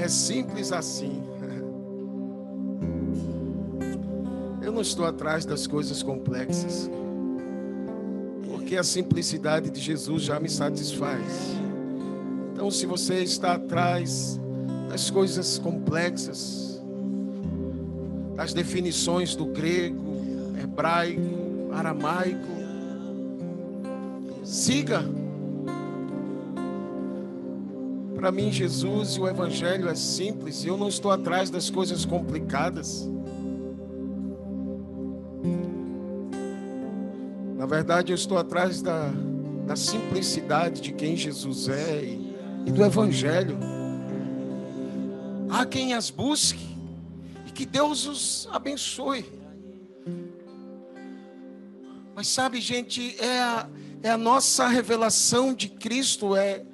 É simples assim. Eu não estou atrás das coisas complexas, porque a simplicidade de Jesus já me satisfaz. Então, se você está atrás das coisas complexas, das definições do grego, hebraico, aramaico, siga. Para mim, Jesus e o Evangelho é simples, eu não estou atrás das coisas complicadas. Na verdade, eu estou atrás da, da simplicidade de quem Jesus é e, e do Evangelho. Há quem as busque e que Deus os abençoe. Mas sabe, gente, é a, é a nossa revelação de Cristo, é,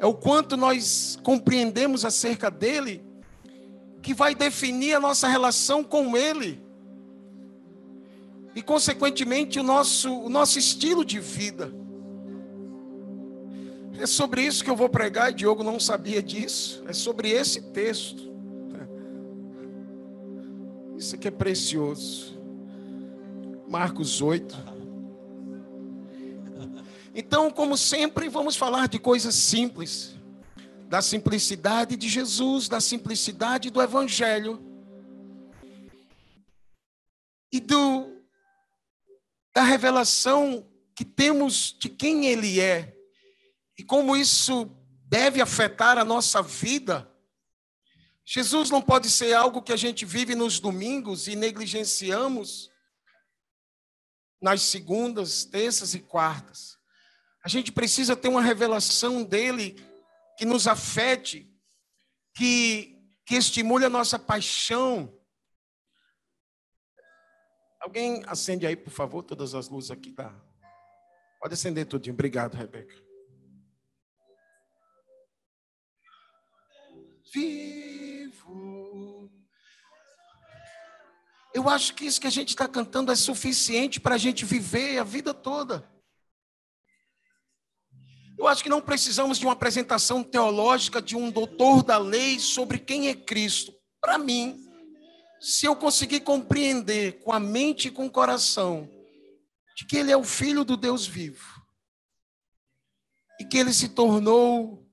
é o quanto nós compreendemos acerca dele, que vai definir a nossa relação com ele e, consequentemente, o nosso, o nosso estilo de vida. É sobre isso que eu vou pregar, e Diogo não sabia disso. É sobre esse texto. Isso aqui é precioso. Marcos 8. Então, como sempre, vamos falar de coisas simples. Da simplicidade de Jesus, da simplicidade do Evangelho. E do da revelação que temos de quem Ele é e como isso deve afetar a nossa vida. Jesus não pode ser algo que a gente vive nos domingos e negligenciamos nas segundas, terças e quartas. A gente precisa ter uma revelação dele que nos afete, que, que estimule a nossa paixão, Alguém acende aí, por favor, todas as luzes aqui, tá? Pode acender tudinho. Obrigado, Rebeca. Vivo. Eu acho que isso que a gente está cantando é suficiente para a gente viver a vida toda. Eu acho que não precisamos de uma apresentação teológica de um doutor da lei sobre quem é Cristo. Para mim, se eu conseguir compreender com a mente e com o coração de que ele é o filho do Deus vivo e que ele se tornou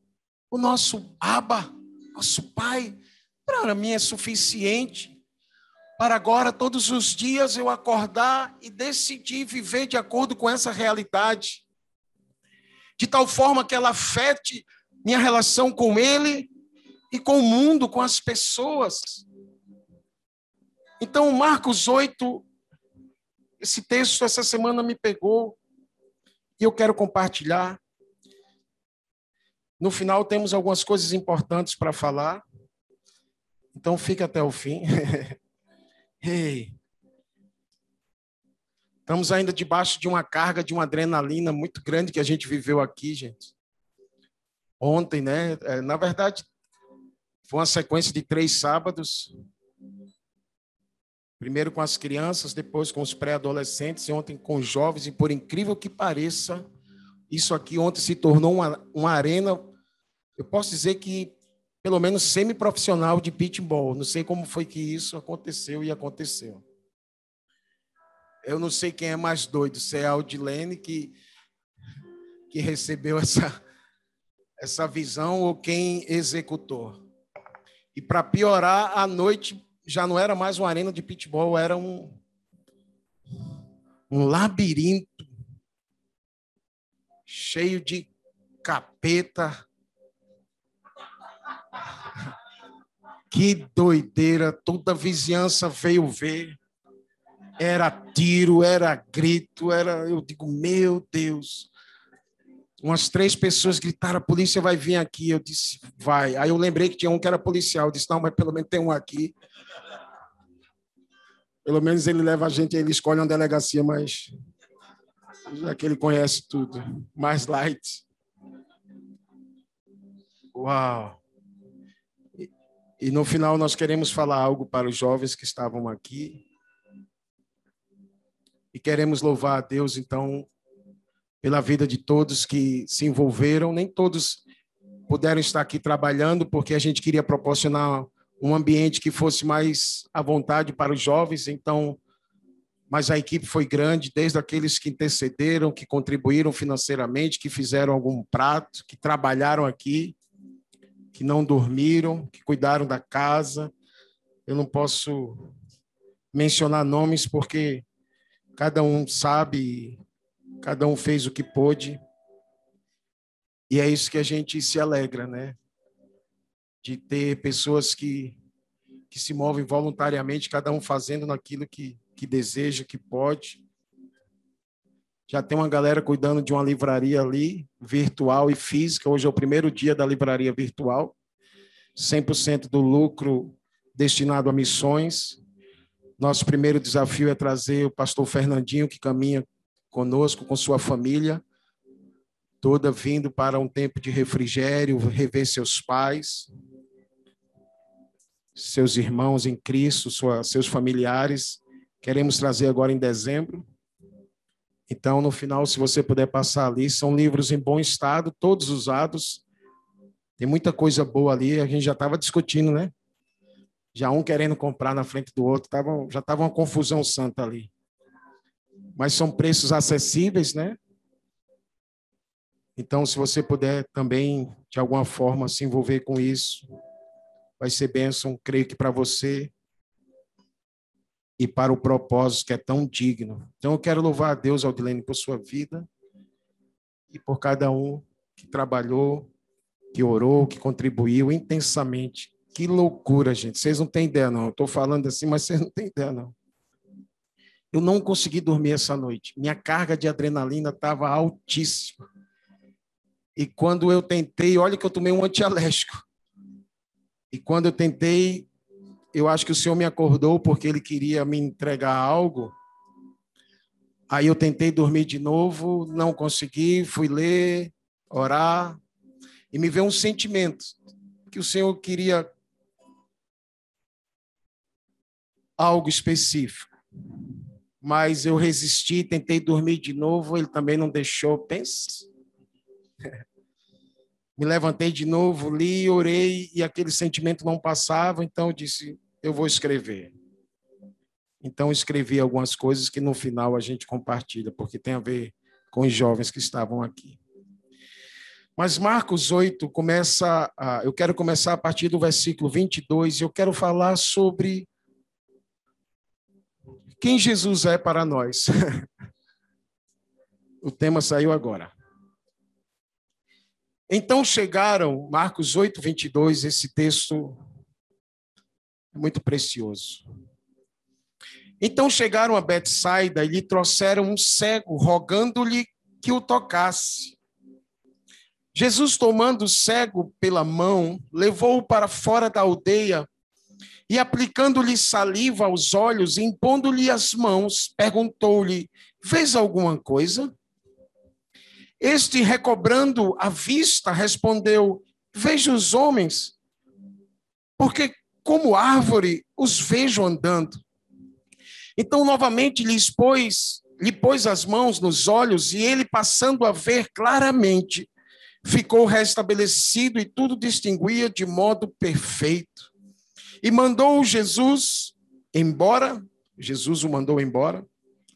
o nosso Abba, nosso Pai, para mim é suficiente para agora todos os dias eu acordar e decidir viver de acordo com essa realidade, de tal forma que ela afete minha relação com ele e com o mundo, com as pessoas. Então, Marcos 8, esse texto essa semana me pegou e eu quero compartilhar. No final temos algumas coisas importantes para falar. Então fica até o fim. hey. Estamos ainda debaixo de uma carga de uma adrenalina muito grande que a gente viveu aqui, gente. Ontem, né? É, na verdade, foi uma sequência de três sábados Primeiro com as crianças, depois com os pré-adolescentes e ontem com os jovens. E por incrível que pareça, isso aqui ontem se tornou uma, uma arena, eu posso dizer que pelo menos semi-profissional de pitbull. Não sei como foi que isso aconteceu e aconteceu. Eu não sei quem é mais doido, se é a Aldilene que, que recebeu essa, essa visão ou quem executou. E para piorar, a noite já não era mais uma arena de pitbull, era um, um labirinto cheio de capeta. Que doideira, toda a vizinhança veio ver. Era tiro, era grito, era, eu digo, meu Deus. Umas três pessoas gritaram: a polícia vai vir aqui. Eu disse: vai. Aí eu lembrei que tinha um que era policial. Eu disse: não, mas pelo menos tem um aqui. Pelo menos ele leva a gente, ele escolhe uma delegacia mais. Já que ele conhece tudo. Mais light. Uau! E, e no final nós queremos falar algo para os jovens que estavam aqui. E queremos louvar a Deus, então, pela vida de todos que se envolveram. Nem todos puderam estar aqui trabalhando, porque a gente queria proporcionar um ambiente que fosse mais à vontade para os jovens, então, mas a equipe foi grande, desde aqueles que intercederam, que contribuíram financeiramente, que fizeram algum prato, que trabalharam aqui, que não dormiram, que cuidaram da casa. Eu não posso mencionar nomes porque cada um sabe, cada um fez o que pôde. E é isso que a gente se alegra, né? De ter pessoas que, que se movem voluntariamente, cada um fazendo naquilo que, que deseja, que pode. Já tem uma galera cuidando de uma livraria ali, virtual e física. Hoje é o primeiro dia da livraria virtual. 100% do lucro destinado a missões. Nosso primeiro desafio é trazer o pastor Fernandinho, que caminha conosco, com sua família, toda vindo para um tempo de refrigério, rever seus pais, seus irmãos em Cristo, sua, seus familiares. Queremos trazer agora em dezembro. Então, no final, se você puder passar ali, são livros em bom estado, todos usados. Tem muita coisa boa ali, a gente já estava discutindo, né? Já um querendo comprar na frente do outro, tava, já estava uma confusão santa ali. Mas são preços acessíveis, né? Então, se você puder também, de alguma forma, se envolver com isso, vai ser bênção, creio que para você e para o propósito que é tão digno. Então, eu quero louvar a Deus, Aldilene, por sua vida e por cada um que trabalhou, que orou, que contribuiu intensamente. Que loucura, gente. Vocês não têm ideia, não. Estou falando assim, mas vocês não têm ideia, não. Eu não consegui dormir essa noite. Minha carga de adrenalina estava altíssima. E quando eu tentei, olha que eu tomei um antialérgico. E quando eu tentei eu acho que o Senhor me acordou porque ele queria me entregar algo. Aí eu tentei dormir de novo, não consegui, fui ler, orar, e me veio um sentimento que o Senhor queria algo específico. Mas eu resisti, tentei dormir de novo, ele também não deixou. Pense. Me levantei de novo, li, orei, e aquele sentimento não passava, então eu disse: eu vou escrever. Então, escrevi algumas coisas que no final a gente compartilha, porque tem a ver com os jovens que estavam aqui. Mas Marcos 8 começa, a, eu quero começar a partir do versículo 22, e eu quero falar sobre quem Jesus é para nós. o tema saiu agora. Então chegaram, Marcos 8, 22, esse texto é muito precioso. Então chegaram a Betsaida e lhe trouxeram um cego, rogando-lhe que o tocasse. Jesus, tomando o cego pela mão, levou-o para fora da aldeia e, aplicando-lhe saliva aos olhos, impondo-lhe as mãos, perguntou-lhe: Fez alguma coisa? Este, recobrando a vista, respondeu: Vejo os homens, porque como árvore os vejo andando. Então, novamente, lhe pôs, lhe pôs as mãos nos olhos, e ele, passando a ver claramente, ficou restabelecido e tudo distinguia de modo perfeito. E mandou Jesus embora, Jesus o mandou embora,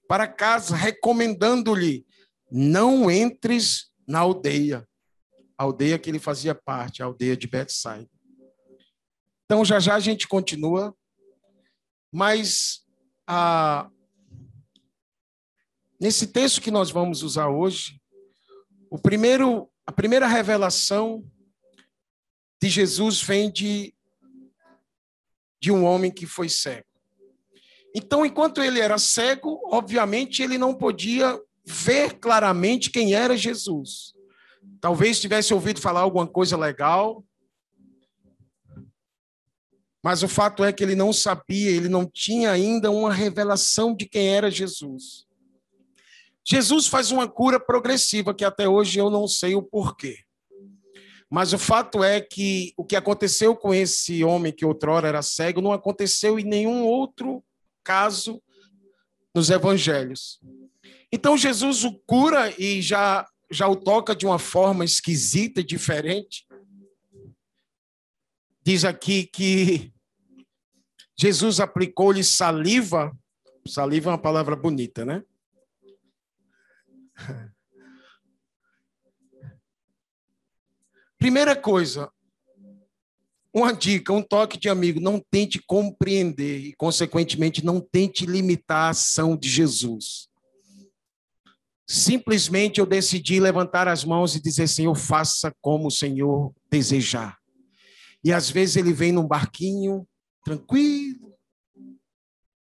para casa, recomendando-lhe: não entres na aldeia, a aldeia que ele fazia parte, a aldeia de Betsaida. Então, já já a gente continua, mas nesse texto que nós vamos usar hoje, o primeiro, a primeira revelação de Jesus vem de, de um homem que foi cego. Então, enquanto ele era cego, obviamente ele não podia ver claramente quem era Jesus. Talvez tivesse ouvido falar alguma coisa legal, mas o fato é que ele não sabia, ele não tinha ainda uma revelação de quem era Jesus. Jesus faz uma cura progressiva que até hoje eu não sei o porquê. Mas o fato é que o que aconteceu com esse homem que outrora era cego não aconteceu em nenhum outro caso nos evangelhos. Então Jesus o cura e já já o toca de uma forma esquisita e diferente. diz aqui que Jesus aplicou-lhe saliva. Saliva é uma palavra bonita, né? Primeira coisa, uma dica, um toque de amigo: não tente compreender e, consequentemente, não tente limitar a ação de Jesus. Simplesmente eu decidi levantar as mãos e dizer: Senhor, faça como o Senhor desejar. E às vezes ele vem num barquinho, tranquilo.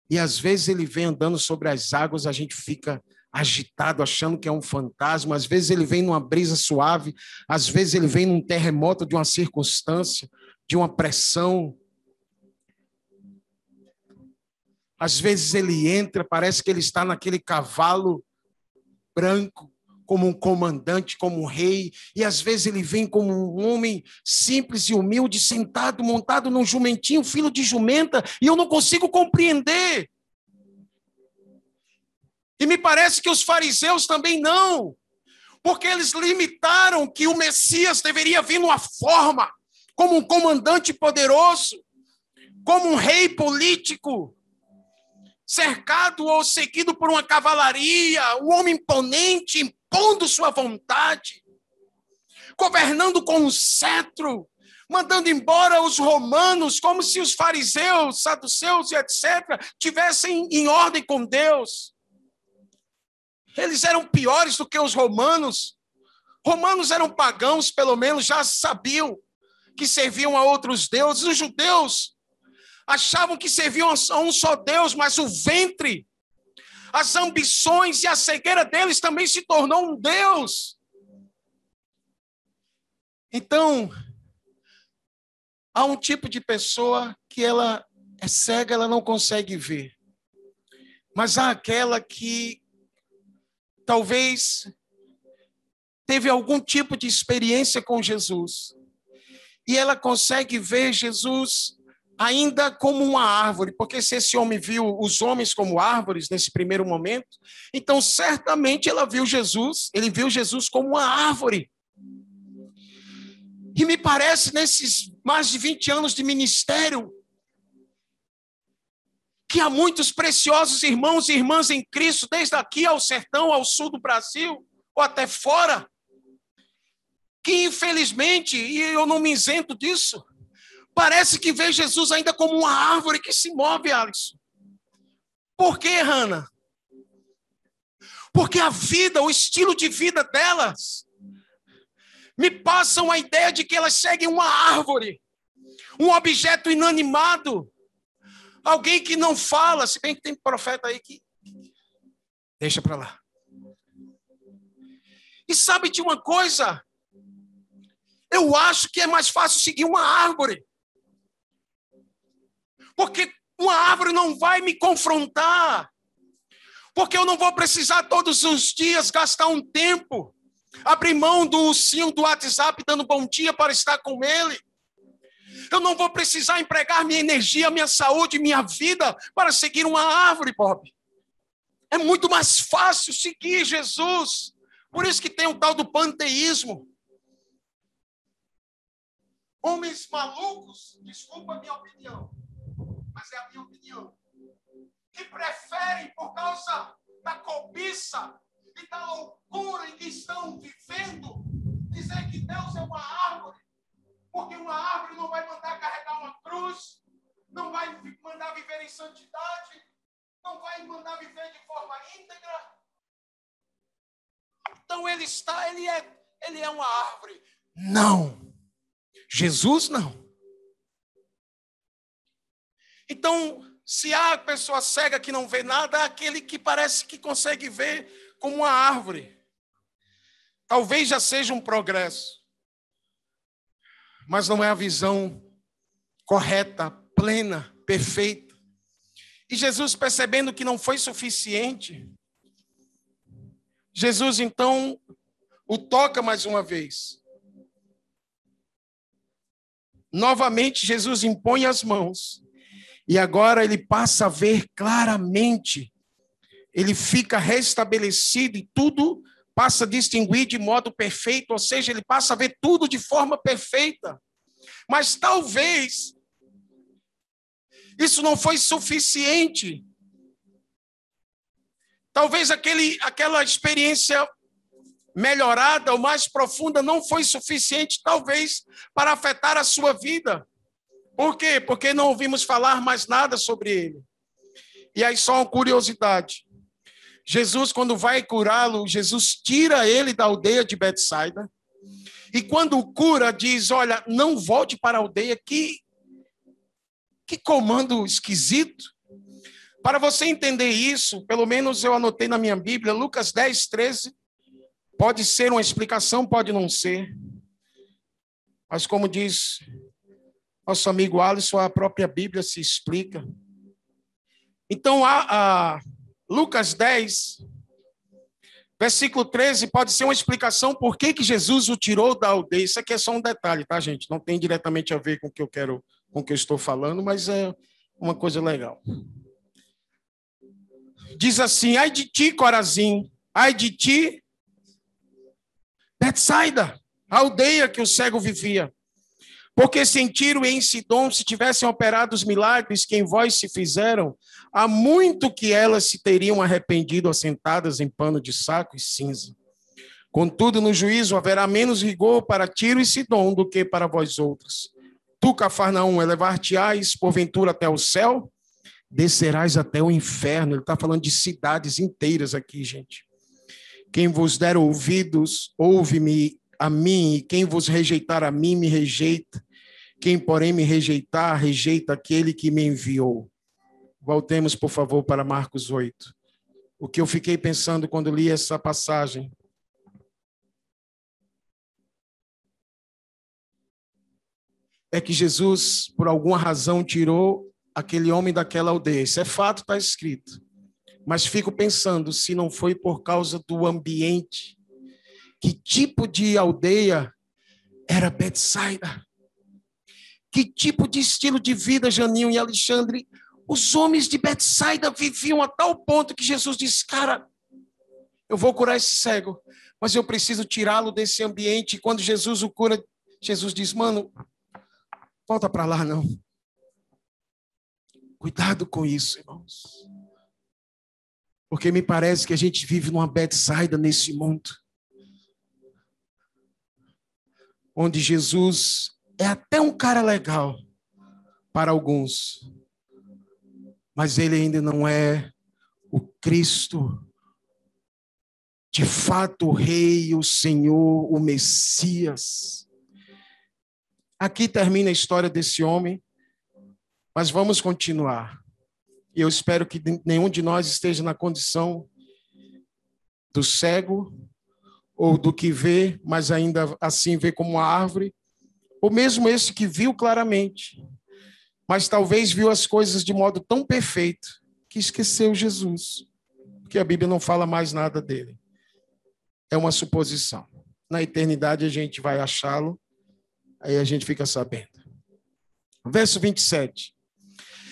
E às vezes ele vem andando sobre as águas, a gente fica agitado, achando que é um fantasma. Às vezes ele vem numa brisa suave, às vezes ele vem num terremoto de uma circunstância, de uma pressão. Às vezes ele entra, parece que ele está naquele cavalo branco, como um comandante, como um rei, e às vezes ele vem como um homem simples e humilde, sentado, montado num jumentinho, filho de jumenta, e eu não consigo compreender. E me parece que os fariseus também não, porque eles limitaram que o Messias deveria vir numa forma, como um comandante poderoso, como um rei político, cercado ou seguido por uma cavalaria, um homem imponente, impondo sua vontade, governando com um cetro, mandando embora os romanos, como se os fariseus, saduceus e etc., tivessem em ordem com Deus. Eles eram piores do que os romanos. Romanos eram pagãos, pelo menos já sabiam que serviam a outros deuses. Os judeus achavam que serviam a um só Deus, mas o ventre, as ambições e a cegueira deles também se tornou um Deus. Então, há um tipo de pessoa que ela é cega, ela não consegue ver. Mas há aquela que talvez teve algum tipo de experiência com Jesus. E ela consegue ver Jesus ainda como uma árvore, porque se esse homem viu os homens como árvores nesse primeiro momento, então certamente ela viu Jesus, ele viu Jesus como uma árvore. E me parece nesses mais de 20 anos de ministério, que há muitos preciosos irmãos e irmãs em Cristo, desde aqui ao sertão, ao sul do Brasil, ou até fora, que infelizmente, e eu não me isento disso, parece que vê Jesus ainda como uma árvore que se move, Alisson. Por quê, Hannah? Porque a vida, o estilo de vida delas, me passam a ideia de que elas seguem uma árvore, um objeto inanimado, Alguém que não fala, se bem que tem profeta aí que. Deixa para lá. E sabe de uma coisa? Eu acho que é mais fácil seguir uma árvore. Porque uma árvore não vai me confrontar. Porque eu não vou precisar todos os dias gastar um tempo, abrir mão do ursinho do WhatsApp dando bom dia para estar com ele. Eu não vou precisar empregar minha energia, minha saúde, minha vida para seguir uma árvore, Bob. É muito mais fácil seguir Jesus. Por isso que tem o tal do panteísmo. Homens malucos, desculpa a minha opinião, mas é a minha opinião, que preferem, por causa da cobiça e da loucura em que estão vivendo, dizer que Deus é uma árvore porque uma árvore não vai mandar carregar uma cruz, não vai mandar viver em santidade, não vai mandar viver de forma íntegra. Então ele está, ele é, ele é uma árvore. Não. Jesus não. Então, se há pessoa cega que não vê nada, há aquele que parece que consegue ver como uma árvore. Talvez já seja um progresso mas não é a visão correta, plena, perfeita. E Jesus, percebendo que não foi suficiente, Jesus então o toca mais uma vez. Novamente, Jesus impõe as mãos. E agora ele passa a ver claramente. Ele fica restabelecido e tudo passa a distinguir de modo perfeito, ou seja, ele passa a ver tudo de forma perfeita. Mas talvez isso não foi suficiente. Talvez aquele, aquela experiência melhorada ou mais profunda não foi suficiente, talvez, para afetar a sua vida. Por quê? Porque não ouvimos falar mais nada sobre ele. E aí, só uma curiosidade. Jesus, quando vai curá-lo, Jesus tira ele da aldeia de Betsaida. E quando o cura, diz: Olha, não volte para a aldeia. Que, que comando esquisito. Para você entender isso, pelo menos eu anotei na minha Bíblia, Lucas 10, 13. Pode ser uma explicação, pode não ser. Mas como diz nosso amigo Alisson, a própria Bíblia se explica. Então, a, a Lucas 10, versículo 13, pode ser uma explicação por que, que Jesus o tirou da aldeia. Isso aqui é só um detalhe, tá, gente? Não tem diretamente a ver com o que eu quero, com o que eu estou falando, mas é uma coisa legal. Diz assim: ai de ti, Corazim, ai de ti, Betsaida, a aldeia que o cego vivia. Porque se Tiro e em Sidom se tivessem operado os milagres que em vós se fizeram, há muito que elas se teriam arrependido assentadas em pano de saco e cinza. Contudo, no juízo haverá menos rigor para Tiro e Sidom do que para vós outros. Tu, Cafarnaum, elevar-te-ás porventura até o céu? Descerás até o inferno. Ele está falando de cidades inteiras aqui, gente. Quem vos der ouvidos, ouve-me a mim, e quem vos rejeitar a mim, me rejeita. Quem, porém, me rejeitar, rejeita aquele que me enviou. Voltemos, por favor, para Marcos 8. O que eu fiquei pensando quando li essa passagem. É que Jesus, por alguma razão, tirou aquele homem daquela aldeia. Isso é fato, está escrito. Mas fico pensando se não foi por causa do ambiente. Que tipo de aldeia era Betsaida? Que tipo de estilo de vida, Janinho e Alexandre? Os homens de Betsaida viviam a tal ponto que Jesus disse: Cara, eu vou curar esse cego, mas eu preciso tirá-lo desse ambiente. E quando Jesus o cura, Jesus diz: Mano, volta para lá, não. Cuidado com isso, irmãos. Porque me parece que a gente vive numa Betsaida nesse mundo. Onde Jesus é até um cara legal para alguns, mas ele ainda não é o Cristo, de fato o Rei, o Senhor, o Messias. Aqui termina a história desse homem, mas vamos continuar. E eu espero que nenhum de nós esteja na condição do cego ou do que vê, mas ainda assim vê como uma árvore ou mesmo esse que viu claramente, mas talvez viu as coisas de modo tão perfeito que esqueceu Jesus, porque a Bíblia não fala mais nada dele. É uma suposição. Na eternidade a gente vai achá-lo, aí a gente fica sabendo. Verso 27.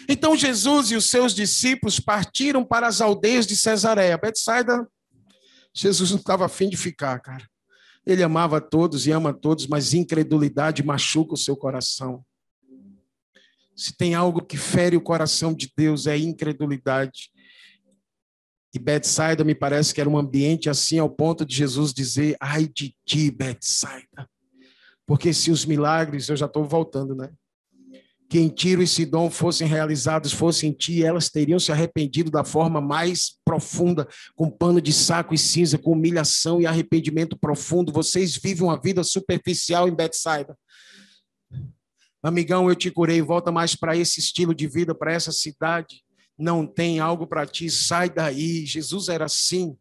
Então Jesus e os seus discípulos partiram para as aldeias de Cesareia. Betsaida, Jesus não estava afim de ficar, cara. Ele amava todos e ama todos, mas incredulidade machuca o seu coração. Se tem algo que fere o coração de Deus, é incredulidade. E Betsaida me parece que era um ambiente assim, ao ponto de Jesus dizer: ai de ti, Betsaida. Porque se os milagres, eu já estou voltando, né? Que em Tiro e Sidom fossem realizados, fossem em ti, elas teriam se arrependido da forma mais profunda, com pano de saco e cinza, com humilhação e arrependimento profundo. Vocês vivem uma vida superficial em Betsaida. Amigão, eu te curei, volta mais para esse estilo de vida, para essa cidade. Não tem algo para ti, sai daí. Jesus era assim.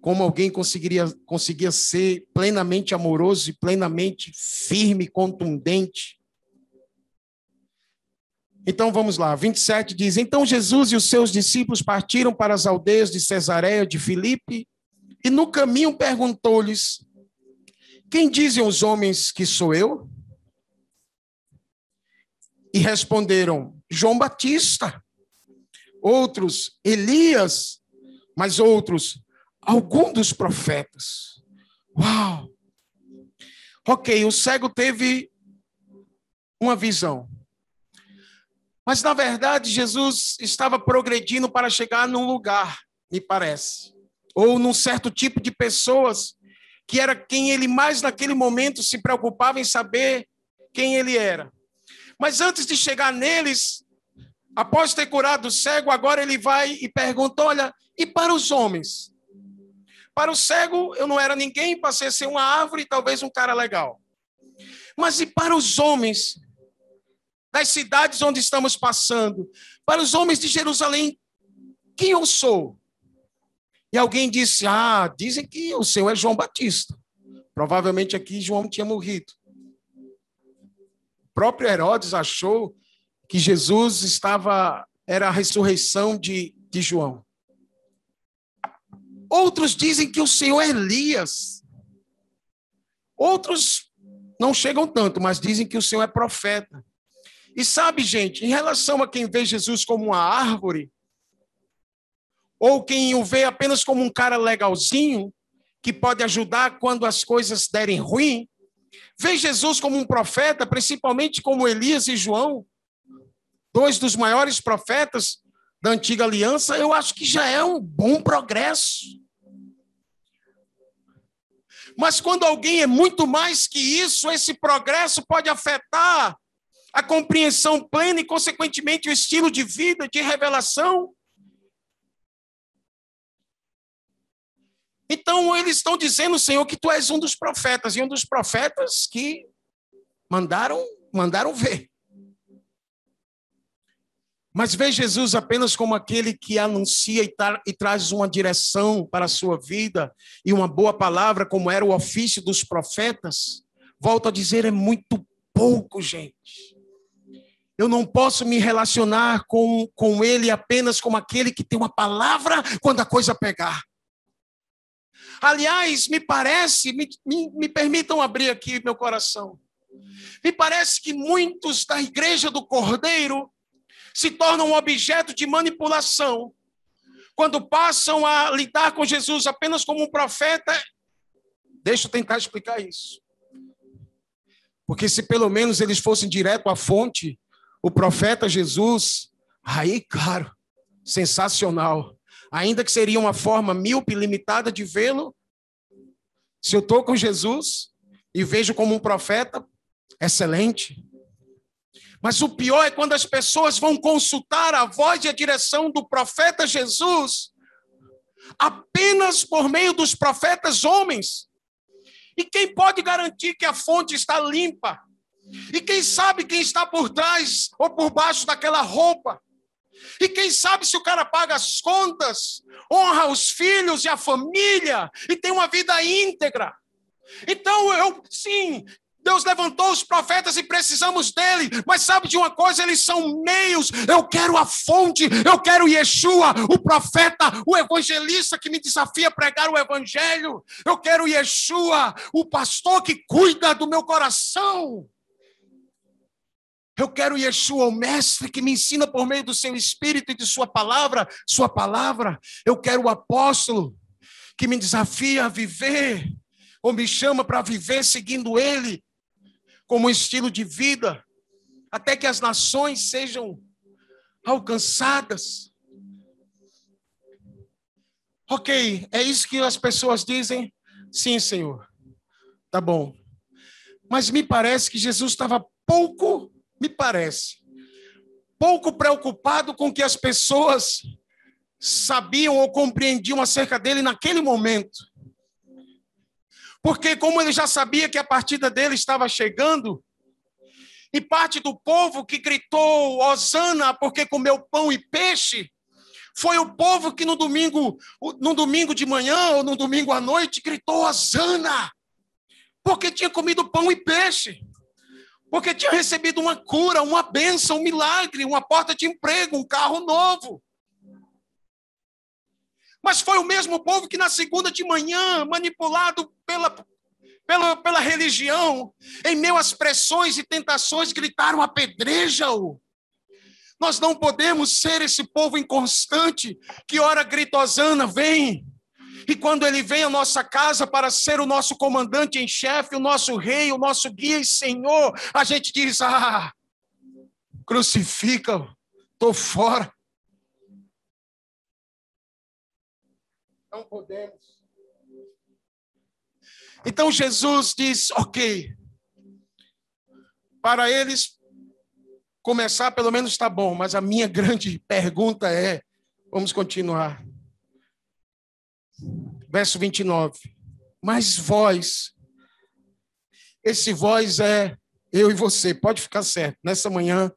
Como alguém conseguiria conseguia ser plenamente amoroso e plenamente firme, contundente então vamos lá, 27 diz: Então Jesus e os seus discípulos partiram para as aldeias de Cesareia de Filipe, e no caminho perguntou-lhes: Quem dizem os homens que sou eu? E responderam: João Batista. Outros, Elias, mas outros, algum dos profetas. Uau! Ok, o cego teve uma visão. Mas, na verdade, Jesus estava progredindo para chegar num lugar, me parece, ou num certo tipo de pessoas que era quem ele mais naquele momento se preocupava em saber quem ele era. Mas antes de chegar neles, após ter curado o cego, agora ele vai e pergunta: olha, e para os homens? Para o cego, eu não era ninguém, passei a ser uma árvore, talvez um cara legal. Mas e para os homens das cidades onde estamos passando? Para os homens de Jerusalém, quem eu sou? E alguém disse: Ah, dizem que o seu é João Batista. Provavelmente aqui João tinha morrido. O próprio Herodes achou que Jesus estava, era a ressurreição de, de João. Outros dizem que o Senhor é Elias. Outros não chegam tanto, mas dizem que o Senhor é profeta. E sabe, gente, em relação a quem vê Jesus como uma árvore, ou quem o vê apenas como um cara legalzinho, que pode ajudar quando as coisas derem ruim, vê Jesus como um profeta, principalmente como Elias e João, dois dos maiores profetas da antiga aliança, eu acho que já é um bom progresso. Mas quando alguém é muito mais que isso, esse progresso pode afetar a compreensão plena e, consequentemente, o estilo de vida, de revelação. Então, eles estão dizendo, Senhor, que tu és um dos profetas, e um dos profetas que mandaram, mandaram ver. Mas vê Jesus apenas como aquele que anuncia e, tra e, traz uma direção para a sua vida e uma boa palavra, como era o ofício dos profetas. Volto a dizer, é muito pouco, gente. Eu não posso me relacionar com, com ele apenas como aquele que tem uma palavra quando a coisa pegar. Aliás, me parece, me, me, me permitam abrir aqui meu coração. Me parece que muitos da igreja do Cordeiro se tornam objeto de manipulação quando passam a lidar com Jesus apenas como um profeta. Deixa eu tentar explicar isso. Porque se pelo menos eles fossem direto à fonte, o profeta Jesus, aí, claro, sensacional. Ainda que seria uma forma míope, limitada de vê-lo, se eu estou com Jesus e vejo como um profeta, excelente. Mas o pior é quando as pessoas vão consultar a voz e a direção do profeta Jesus apenas por meio dos profetas homens. E quem pode garantir que a fonte está limpa? E quem sabe quem está por trás ou por baixo daquela roupa? E quem sabe se o cara paga as contas, honra os filhos e a família e tem uma vida íntegra? Então, eu, sim, Deus levantou os profetas e precisamos dele, mas sabe de uma coisa? Eles são meios. Eu quero a fonte, eu quero Yeshua, o profeta, o evangelista que me desafia a pregar o evangelho. Eu quero Yeshua, o pastor que cuida do meu coração. Eu quero Yeshua, o mestre que me ensina por meio do seu espírito e de sua palavra, sua palavra. Eu quero o apóstolo que me desafia a viver, ou me chama para viver seguindo ele como estilo de vida, até que as nações sejam alcançadas. Ok, é isso que as pessoas dizem? Sim, Senhor. Tá bom. Mas me parece que Jesus estava pouco, me parece, pouco preocupado com o que as pessoas sabiam ou compreendiam acerca dele naquele momento. Porque, como ele já sabia que a partida dele estava chegando, e parte do povo que gritou Osana porque comeu pão e peixe, foi o povo que no domingo, no domingo de manhã ou no domingo à noite gritou Osana, porque tinha comido pão e peixe, porque tinha recebido uma cura, uma bênção, um milagre, uma porta de emprego, um carro novo. Mas foi o mesmo povo que na segunda de manhã, manipulado pela, pela, pela religião, em meio às pressões e tentações, gritaram: apedreja-o. Nós não podemos ser esse povo inconstante que ora grita Osana, vem, E quando ele vem à nossa casa para ser o nosso comandante em chefe, o nosso rei, o nosso guia e senhor, a gente diz: ah, crucifica, estou fora. Não podemos. Então Jesus diz: ok, para eles começar pelo menos está bom, mas a minha grande pergunta é: vamos continuar. Verso 29. Mas vós, esse vós é eu e você, pode ficar certo. Nessa manhã,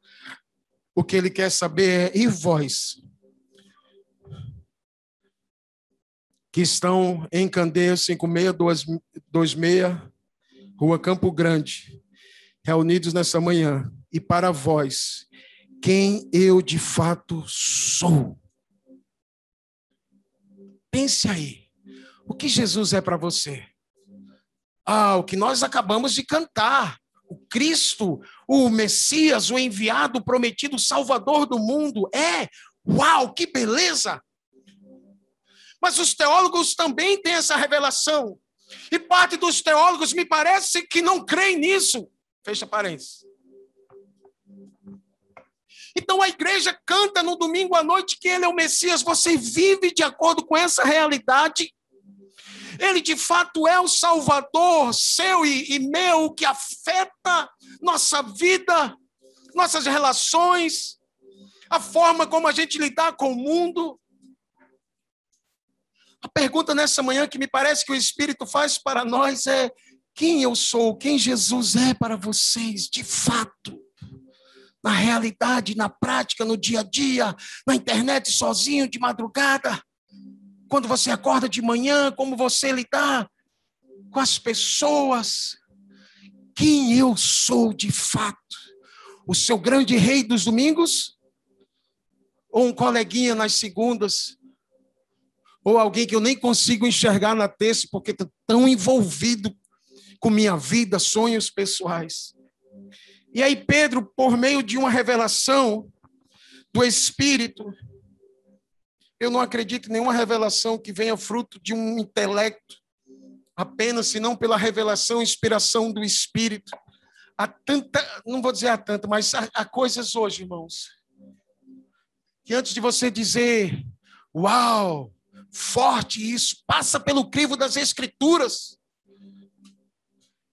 o que ele quer saber é: e vós? Que estão em Candeia 5626, Rua Campo Grande, reunidos nessa manhã. E para vós, quem eu de fato sou. Pense aí. O que Jesus é para você? Ah, o que nós acabamos de cantar. O Cristo, o Messias, o enviado, o prometido Salvador do mundo. É! Uau, que beleza! Mas os teólogos também têm essa revelação. E parte dos teólogos me parece que não creem nisso. Fecha parênteses. Então a igreja canta no domingo à noite que ele é o Messias. Você vive de acordo com essa realidade? Ele de fato é o Salvador seu e, e meu que afeta nossa vida, nossas relações, a forma como a gente lidar com o mundo. A pergunta nessa manhã que me parece que o Espírito faz para nós é: quem eu sou, quem Jesus é para vocês, de fato? Na realidade, na prática, no dia a dia, na internet sozinho, de madrugada quando você acorda de manhã, como você lidar com as pessoas, quem eu sou de fato. O seu grande rei dos domingos? Ou um coleguinha nas segundas? Ou alguém que eu nem consigo enxergar na terça porque estou tão envolvido com minha vida, sonhos pessoais. E aí, Pedro, por meio de uma revelação do Espírito, eu não acredito em nenhuma revelação que venha fruto de um intelecto, apenas, senão pela revelação, inspiração do Espírito. Há tanta, não vou dizer há tanta, mas há, há coisas hoje, irmãos, que antes de você dizer, uau, forte isso, passa pelo crivo das Escrituras.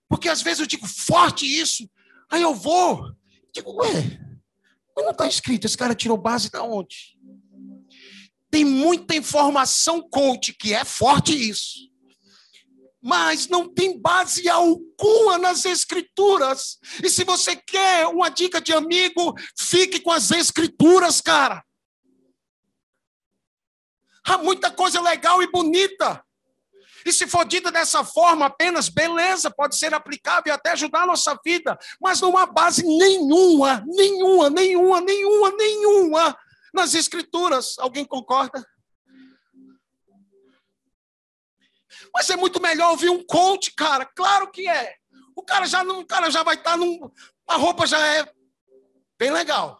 Porque às vezes eu digo, forte isso, aí eu vou, digo, ué, mas não está escrito, esse cara tirou base da onde? Tem muita informação coach, que é forte isso. Mas não tem base alguma nas escrituras. E se você quer uma dica de amigo, fique com as escrituras, cara. Há muita coisa legal e bonita. E se for dita dessa forma, apenas beleza, pode ser aplicável e até ajudar a nossa vida, mas não há base nenhuma, nenhuma, nenhuma, nenhuma, nenhuma nas Escrituras. Alguém concorda? Mas é muito melhor ouvir um coach, cara. Claro que é. O cara já não, o cara já vai estar tá num, a roupa já é bem legal.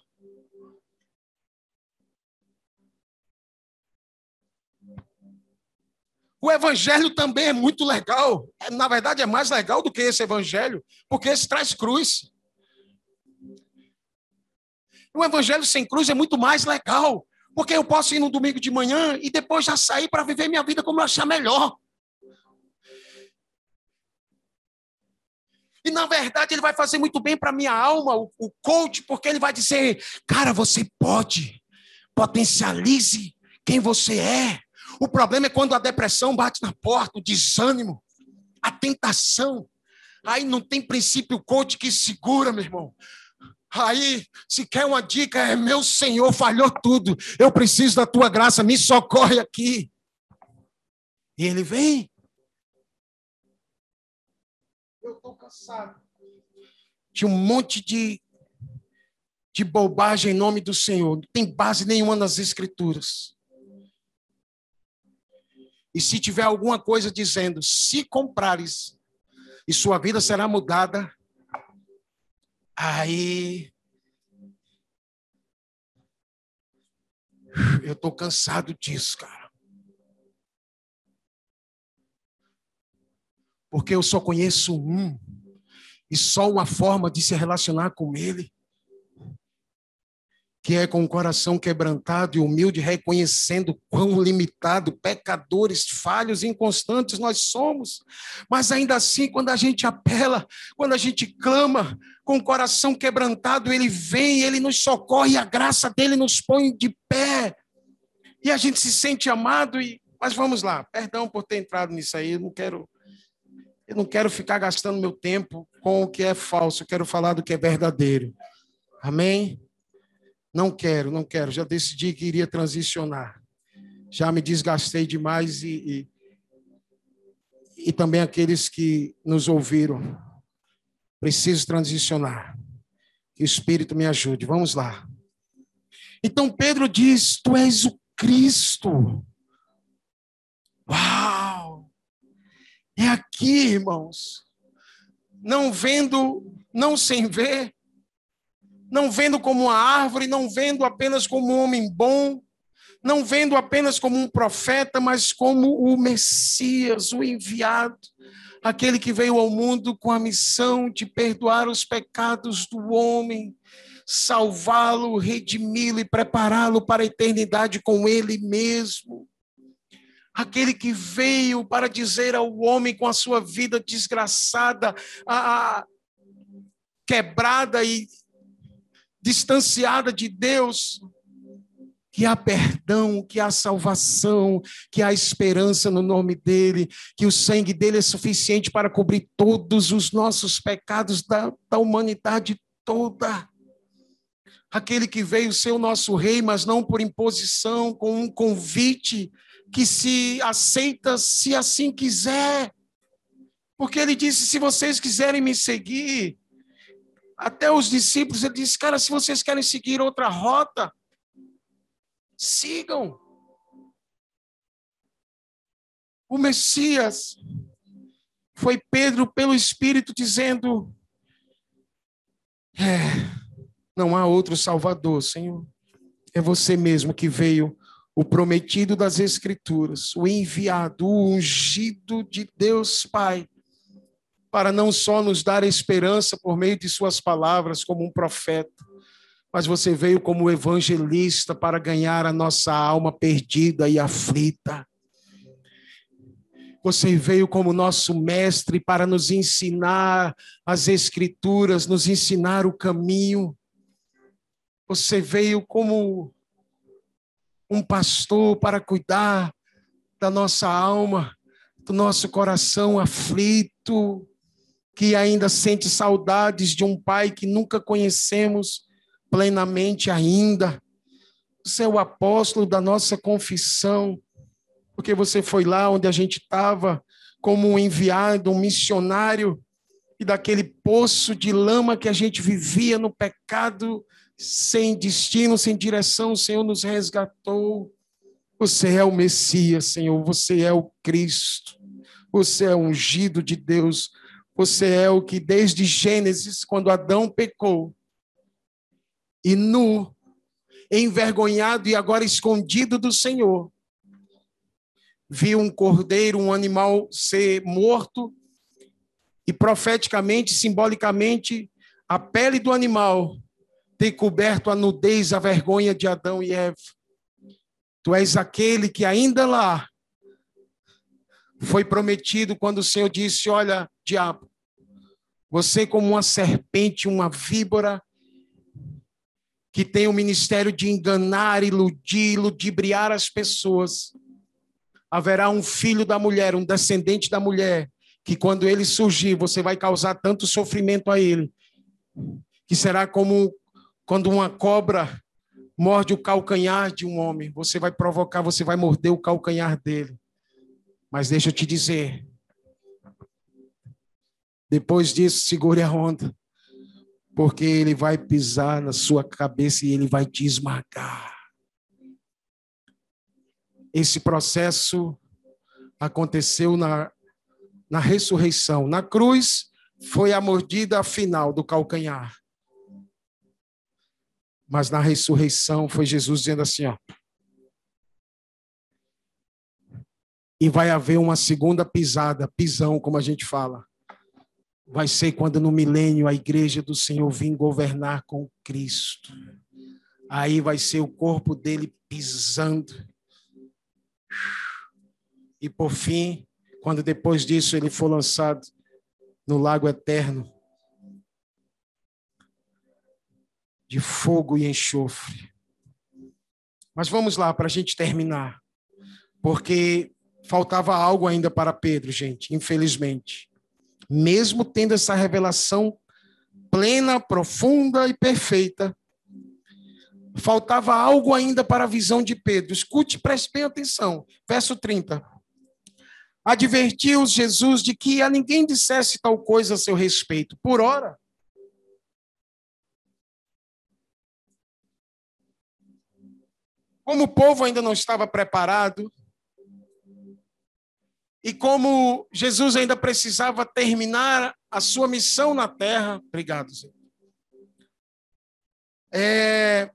O evangelho também é muito legal. É, na verdade, é mais legal do que esse evangelho, porque esse traz cruz. O evangelho sem cruz é muito mais legal, porque eu posso ir no domingo de manhã e depois já sair para viver minha vida como eu achar melhor. E na verdade ele vai fazer muito bem para minha alma, o, o coach, porque ele vai dizer: cara, você pode, potencialize quem você é. O problema é quando a depressão bate na porta, o desânimo, a tentação. Aí não tem princípio coach que segura, meu irmão. Aí, se quer uma dica, é meu Senhor, falhou tudo. Eu preciso da tua graça, me socorre aqui. E ele vem. Eu estou cansado de um monte de, de bobagem em nome do Senhor. Não tem base nenhuma nas Escrituras. E se tiver alguma coisa dizendo, se comprares, e sua vida será mudada, Aí. Eu estou cansado disso, cara. Porque eu só conheço um. E só uma forma de se relacionar com Ele que é com o coração quebrantado e humilde, reconhecendo quão limitado, pecadores, falhos, inconstantes nós somos. Mas ainda assim, quando a gente apela, quando a gente clama, com o coração quebrantado, ele vem, ele nos socorre, a graça dele nos põe de pé. E a gente se sente amado e mas vamos lá, perdão por ter entrado nisso aí, eu não quero eu não quero ficar gastando meu tempo com o que é falso, eu quero falar do que é verdadeiro. Amém? Não quero, não quero. Já decidi que iria transicionar. Já me desgastei demais e, e, e também aqueles que nos ouviram. Preciso transicionar. Que o Espírito me ajude. Vamos lá. Então Pedro diz: Tu és o Cristo. Uau! É aqui, irmãos. Não vendo, não sem ver, não vendo como uma árvore, não vendo apenas como um homem bom, não vendo apenas como um profeta, mas como o Messias, o enviado, aquele que veio ao mundo com a missão de perdoar os pecados do homem, salvá-lo, redimi-lo e prepará-lo para a eternidade com ele mesmo. Aquele que veio para dizer ao homem com a sua vida desgraçada, a, a quebrada e distanciada de Deus, que há perdão, que há salvação, que há esperança no nome dele, que o sangue dele é suficiente para cobrir todos os nossos pecados da, da humanidade toda. Aquele que veio ser o nosso rei, mas não por imposição, com um convite que se aceita se assim quiser. Porque ele disse: se vocês quiserem me seguir, até os discípulos, ele disse: Cara, se vocês querem seguir outra rota, sigam. O Messias foi Pedro pelo Espírito dizendo: É, não há outro Salvador, Senhor. É você mesmo que veio, o prometido das Escrituras, o enviado, o ungido de Deus Pai para não só nos dar esperança por meio de suas palavras como um profeta, mas você veio como evangelista para ganhar a nossa alma perdida e aflita. Você veio como nosso mestre para nos ensinar as escrituras, nos ensinar o caminho. Você veio como um pastor para cuidar da nossa alma, do nosso coração aflito, que ainda sente saudades de um pai que nunca conhecemos plenamente ainda. Você é o apóstolo da nossa confissão, porque você foi lá onde a gente estava como um enviado, um missionário, e daquele poço de lama que a gente vivia no pecado, sem destino, sem direção, o Senhor nos resgatou. Você é o Messias, Senhor, você é o Cristo, você é ungido de Deus, você é o que desde Gênesis, quando Adão pecou, e nu, envergonhado e agora escondido do Senhor, viu um cordeiro, um animal ser morto, e profeticamente, simbolicamente, a pele do animal ter coberto a nudez, a vergonha de Adão e Eva. Tu és aquele que ainda lá foi prometido quando o Senhor disse: Olha, diabo, você, como uma serpente, uma víbora, que tem o ministério de enganar, iludir, ludibriar as pessoas. Haverá um filho da mulher, um descendente da mulher, que quando ele surgir, você vai causar tanto sofrimento a ele, que será como quando uma cobra morde o calcanhar de um homem. Você vai provocar, você vai morder o calcanhar dele. Mas deixa eu te dizer, depois disso, segure a onda, porque ele vai pisar na sua cabeça e ele vai te esmagar. Esse processo aconteceu na, na ressurreição. Na cruz, foi a mordida final do calcanhar. Mas na ressurreição foi Jesus dizendo assim, ó. E vai haver uma segunda pisada, pisão, como a gente fala. Vai ser quando no milênio a igreja do Senhor vir governar com Cristo. Aí vai ser o corpo dele pisando. E por fim, quando depois disso ele for lançado no lago eterno de fogo e enxofre. Mas vamos lá para a gente terminar, porque faltava algo ainda para Pedro, gente, infelizmente. Mesmo tendo essa revelação plena, profunda e perfeita, faltava algo ainda para a visão de Pedro. Escute, preste bem atenção. Verso 30. Advertiu-os Jesus de que a ninguém dissesse tal coisa a seu respeito. Por ora, como o povo ainda não estava preparado, e como Jesus ainda precisava terminar a sua missão na terra, obrigado, Zé. É,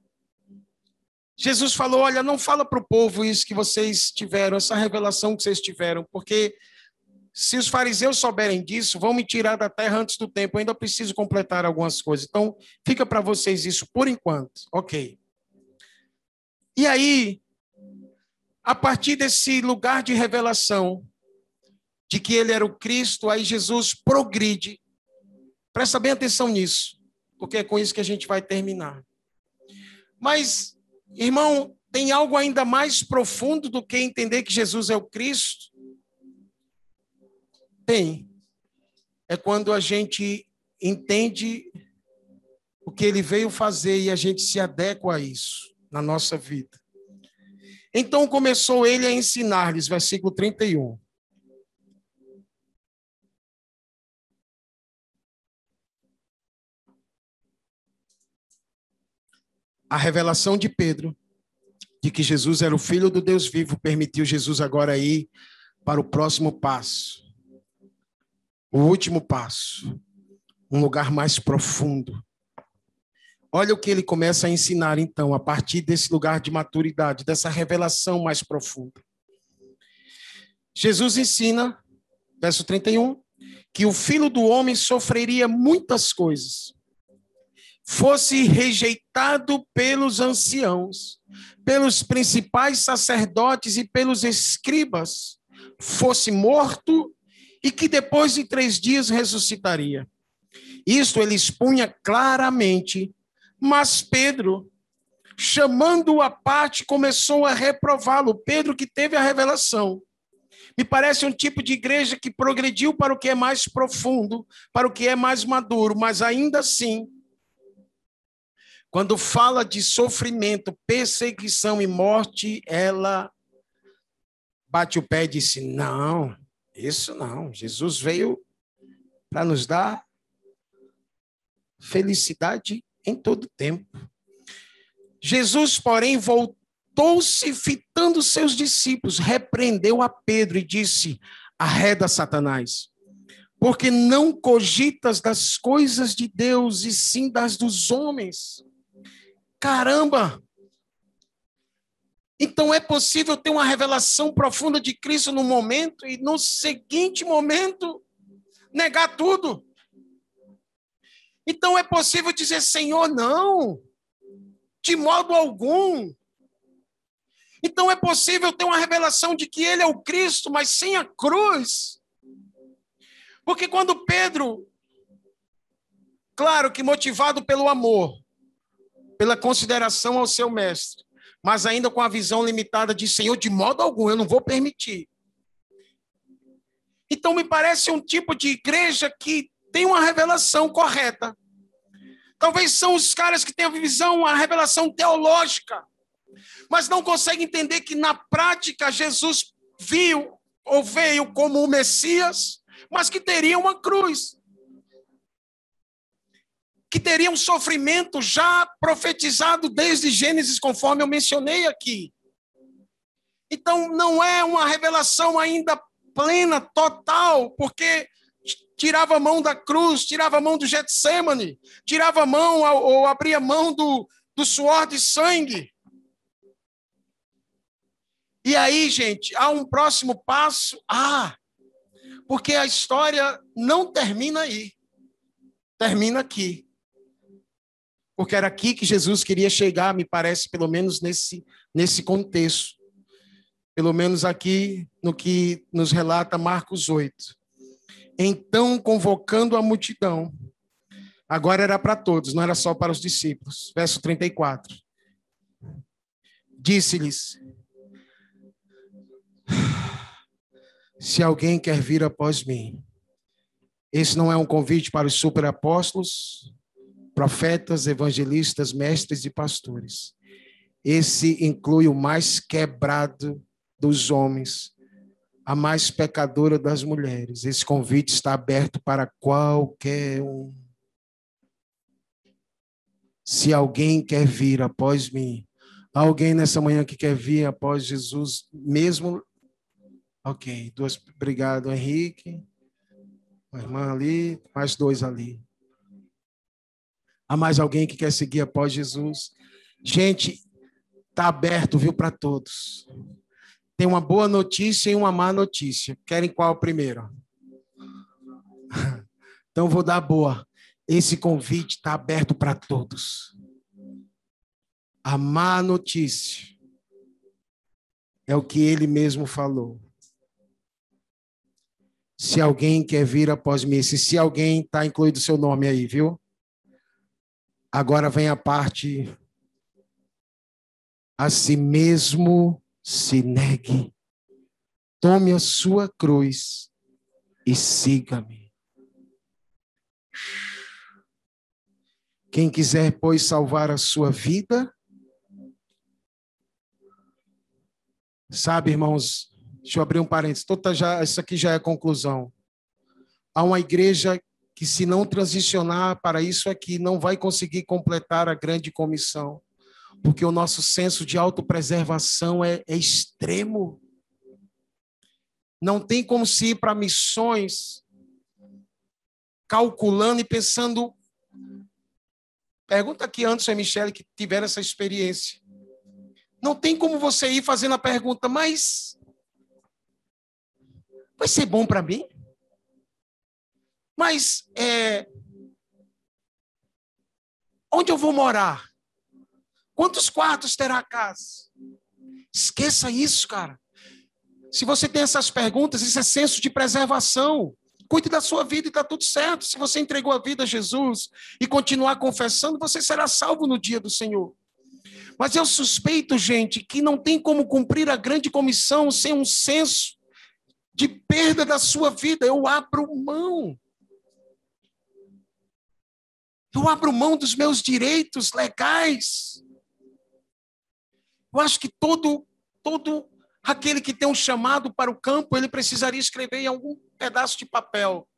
Jesus falou: Olha, não fala para o povo isso que vocês tiveram, essa revelação que vocês tiveram, porque se os fariseus souberem disso, vão me tirar da terra antes do tempo. Eu ainda preciso completar algumas coisas. Então, fica para vocês isso por enquanto. Ok. E aí, a partir desse lugar de revelação, de que ele era o Cristo, aí Jesus progride. Presta bem atenção nisso, porque é com isso que a gente vai terminar. Mas Irmão, tem algo ainda mais profundo do que entender que Jesus é o Cristo? Tem. É quando a gente entende o que ele veio fazer e a gente se adequa a isso na nossa vida. Então começou ele a ensinar-lhes, versículo 31. A revelação de Pedro de que Jesus era o filho do Deus vivo permitiu Jesus agora ir para o próximo passo. O último passo, um lugar mais profundo. Olha o que ele começa a ensinar então, a partir desse lugar de maturidade, dessa revelação mais profunda. Jesus ensina, verso 31, que o filho do homem sofreria muitas coisas fosse rejeitado pelos anciãos, pelos principais sacerdotes e pelos escribas, fosse morto e que depois de três dias ressuscitaria. Isto ele expunha claramente, mas Pedro, chamando-o à parte, começou a reprová-lo. Pedro, que teve a revelação. Me parece um tipo de igreja que progrediu para o que é mais profundo, para o que é mais maduro, mas ainda assim quando fala de sofrimento, perseguição e morte, ela bate o pé e disse: Não, isso não. Jesus veio para nos dar felicidade em todo tempo. Jesus, porém, voltou-se fitando seus discípulos, repreendeu a Pedro e disse: Arreda Satanás, porque não cogitas das coisas de Deus e sim das dos homens. Caramba! Então é possível ter uma revelação profunda de Cristo no momento e no seguinte momento negar tudo. Então é possível dizer, Senhor, não, de modo algum. Então é possível ter uma revelação de que Ele é o Cristo, mas sem a cruz. Porque quando Pedro, claro que motivado pelo amor, pela consideração ao seu mestre, mas ainda com a visão limitada de Senhor, de modo algum, eu não vou permitir. Então, me parece um tipo de igreja que tem uma revelação correta. Talvez são os caras que têm a visão, a revelação teológica, mas não conseguem entender que na prática Jesus viu ou veio como o Messias, mas que teria uma cruz que teria um sofrimento já profetizado desde Gênesis, conforme eu mencionei aqui. Então, não é uma revelação ainda plena, total, porque tirava a mão da cruz, tirava a mão do Getsemane, tirava a mão ou abria mão do, do suor de sangue. E aí, gente, há um próximo passo? Ah, porque a história não termina aí. Termina aqui. Porque era aqui que Jesus queria chegar, me parece, pelo menos nesse, nesse contexto. Pelo menos aqui no que nos relata Marcos 8. Então, convocando a multidão, agora era para todos, não era só para os discípulos. Verso 34. Disse-lhes: Se alguém quer vir após mim, esse não é um convite para os superapóstolos, profetas, evangelistas, mestres e pastores. Esse inclui o mais quebrado dos homens, a mais pecadora das mulheres. Esse convite está aberto para qualquer um. Se alguém quer vir após mim, alguém nessa manhã que quer vir após Jesus, mesmo. Ok, duas. Obrigado, Henrique. Uma irmã ali, mais dois ali. Há mais alguém que quer seguir após Jesus? Gente, está aberto, viu, para todos. Tem uma boa notícia e uma má notícia. Querem qual primeiro? Então vou dar boa. Esse convite está aberto para todos. A má notícia é o que ele mesmo falou. Se alguém quer vir após mim, se, se alguém está incluído seu nome aí, viu? Agora vem a parte. A si mesmo se negue, tome a sua cruz e siga-me. Quem quiser, pois, salvar a sua vida, sabe, irmãos, deixa eu abrir um parênteses, toda já, isso aqui já é a conclusão. Há uma igreja que se não transicionar para isso aqui, não vai conseguir completar a grande comissão, porque o nosso senso de autopreservação é, é extremo. Não tem como se ir para missões calculando e pensando. Pergunta aqui Anderson e Michele que tiveram essa experiência. Não tem como você ir fazendo a pergunta, mas vai ser bom para mim? Mas é, onde eu vou morar? Quantos quartos terá a casa? Esqueça isso, cara. Se você tem essas perguntas, isso é senso de preservação. Cuide da sua vida e está tudo certo. Se você entregou a vida a Jesus e continuar confessando, você será salvo no dia do Senhor. Mas eu suspeito, gente, que não tem como cumprir a grande comissão sem um senso de perda da sua vida. Eu abro mão. Eu abro mão dos meus direitos legais. Eu acho que todo, todo aquele que tem um chamado para o campo, ele precisaria escrever em algum pedaço de papel.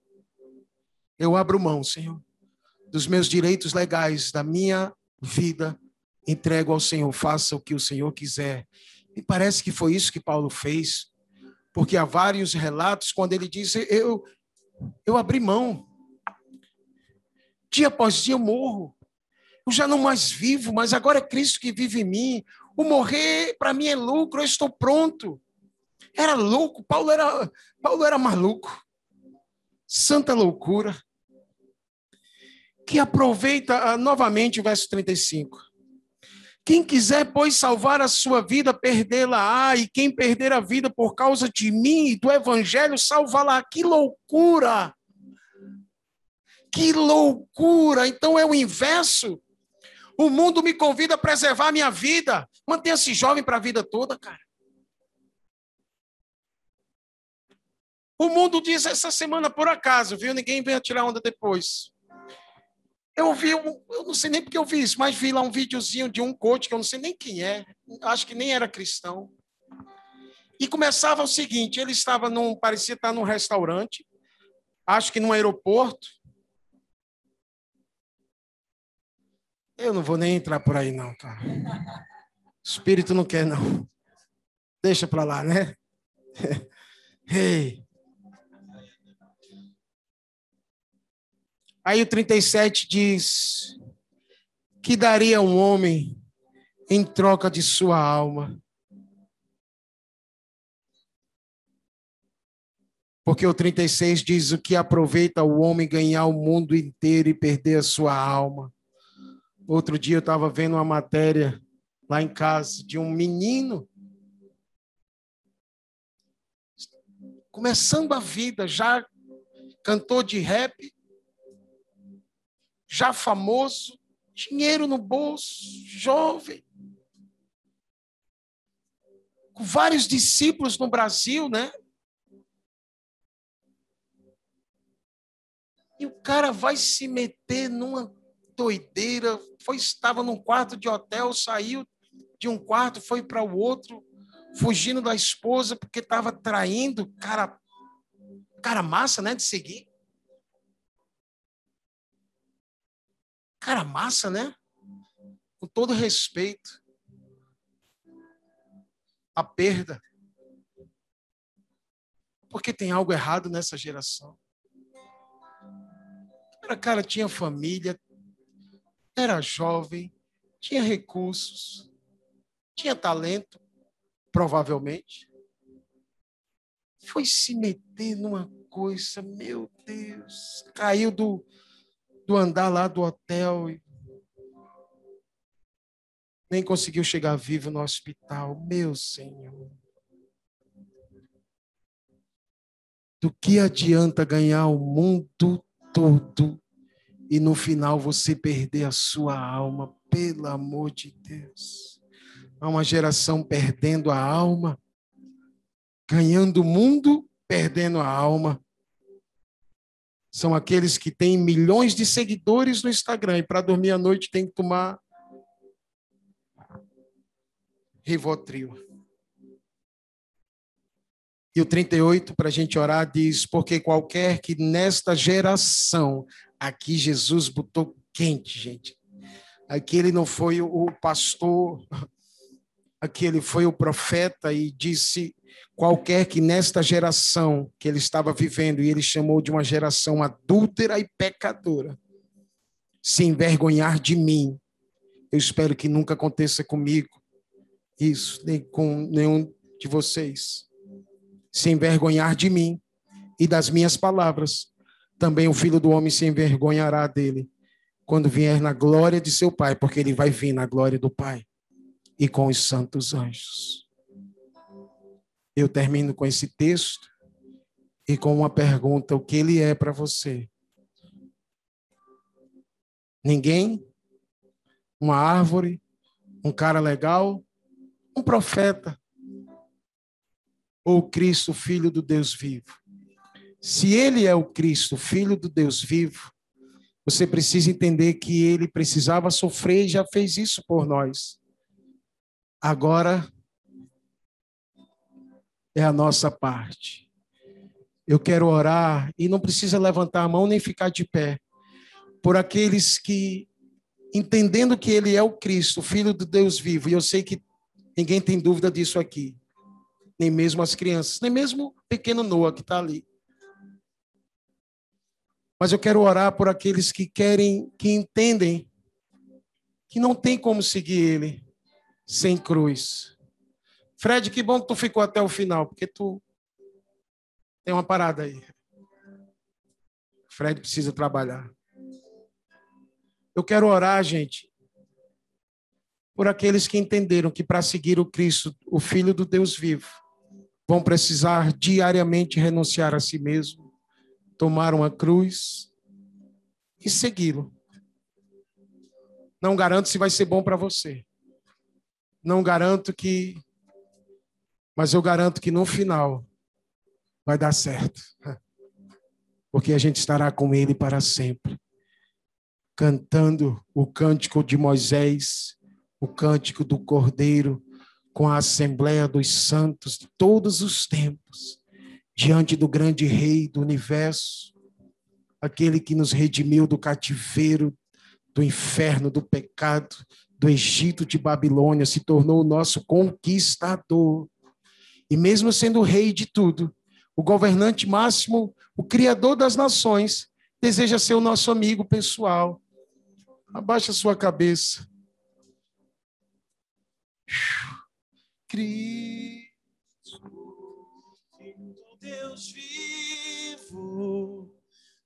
Eu abro mão, Senhor, dos meus direitos legais, da minha vida, entrego ao Senhor, faça o que o Senhor quiser. E parece que foi isso que Paulo fez, porque há vários relatos quando ele diz: Eu, eu abri mão, Dia após dia eu morro. Eu já não mais vivo, mas agora é Cristo que vive em mim. O morrer, para mim, é lucro, eu estou pronto. Era louco, Paulo era, Paulo era maluco. Santa loucura. Que aproveita uh, novamente o verso 35. Quem quiser, pois, salvar a sua vida, perdê-la-á, e quem perder a vida por causa de mim e do evangelho, salvá-la. Que loucura! Que loucura! Então é o inverso. O mundo me convida a preservar a minha vida. Mantenha-se jovem para a vida toda, cara. O mundo diz essa semana, por acaso, viu? Ninguém vem tirar onda depois. Eu vi, eu não sei nem porque eu vi isso, mas vi lá um videozinho de um coach que eu não sei nem quem é, acho que nem era cristão. E começava o seguinte: ele estava num, parecia estar num restaurante, acho que num aeroporto, Eu não vou nem entrar por aí, não, cara. Espírito não quer, não. Deixa para lá, né? Ei. Aí o 37 diz: Que daria um homem em troca de sua alma? Porque o 36 diz: O que aproveita o homem ganhar o mundo inteiro e perder a sua alma? Outro dia eu estava vendo uma matéria lá em casa de um menino começando a vida, já cantor de rap, já famoso, dinheiro no bolso, jovem, com vários discípulos no Brasil, né? E o cara vai se meter numa doideira, foi estava num quarto de hotel, saiu de um quarto, foi para o outro, fugindo da esposa porque estava traindo, cara, cara massa, né, de seguir. Cara massa, né? Com todo respeito a perda. Porque tem algo errado nessa geração. Era cara tinha família, era jovem, tinha recursos, tinha talento, provavelmente. Foi se meter numa coisa, meu Deus, caiu do, do andar lá do hotel e nem conseguiu chegar vivo no hospital. Meu Senhor. Do que adianta ganhar o mundo todo e no final você perder a sua alma? Pelo amor de Deus. Há uma geração perdendo a alma, ganhando o mundo, perdendo a alma. São aqueles que têm milhões de seguidores no Instagram e para dormir à noite tem que tomar Rivotril. E o 38, para a gente orar, diz: Porque qualquer que nesta geração, aqui Jesus botou quente, gente. Aqui ele não foi o pastor, aqui ele foi o profeta e disse: qualquer que nesta geração que ele estava vivendo, e ele chamou de uma geração adúltera e pecadora, se envergonhar de mim, eu espero que nunca aconteça comigo, isso, nem com nenhum de vocês. Se envergonhar de mim e das minhas palavras, também o filho do homem se envergonhará dele quando vier na glória de seu Pai, porque ele vai vir na glória do Pai e com os santos anjos. Eu termino com esse texto e com uma pergunta: o que ele é para você? Ninguém? Uma árvore? Um cara legal? um profeta ou Cristo, filho do Deus vivo. Se ele é o Cristo, filho do Deus vivo, você precisa entender que ele precisava sofrer e já fez isso por nós. Agora é a nossa parte. Eu quero orar e não precisa levantar a mão nem ficar de pé por aqueles que entendendo que ele é o Cristo, filho do Deus vivo, e eu sei que Ninguém tem dúvida disso aqui. Nem mesmo as crianças, nem mesmo o pequeno Noah que está ali. Mas eu quero orar por aqueles que querem, que entendem que não tem como seguir ele sem cruz. Fred, que bom que tu ficou até o final, porque tu tem uma parada aí. Fred precisa trabalhar. Eu quero orar, gente, por aqueles que entenderam que para seguir o Cristo, o Filho do Deus vivo, vão precisar diariamente renunciar a si mesmo, tomar uma cruz e segui-lo. Não garanto se vai ser bom para você. Não garanto que. Mas eu garanto que no final vai dar certo. Porque a gente estará com ele para sempre. Cantando o cântico de Moisés o cântico do Cordeiro com a Assembleia dos Santos de todos os tempos, diante do grande Rei do universo, aquele que nos redimiu do cativeiro, do inferno, do pecado, do Egito de Babilônia, se tornou o nosso conquistador. E mesmo sendo o rei de tudo, o governante máximo, o criador das nações, deseja ser o nosso amigo pessoal. Abaixa sua cabeça. Cristo, Deus vivo,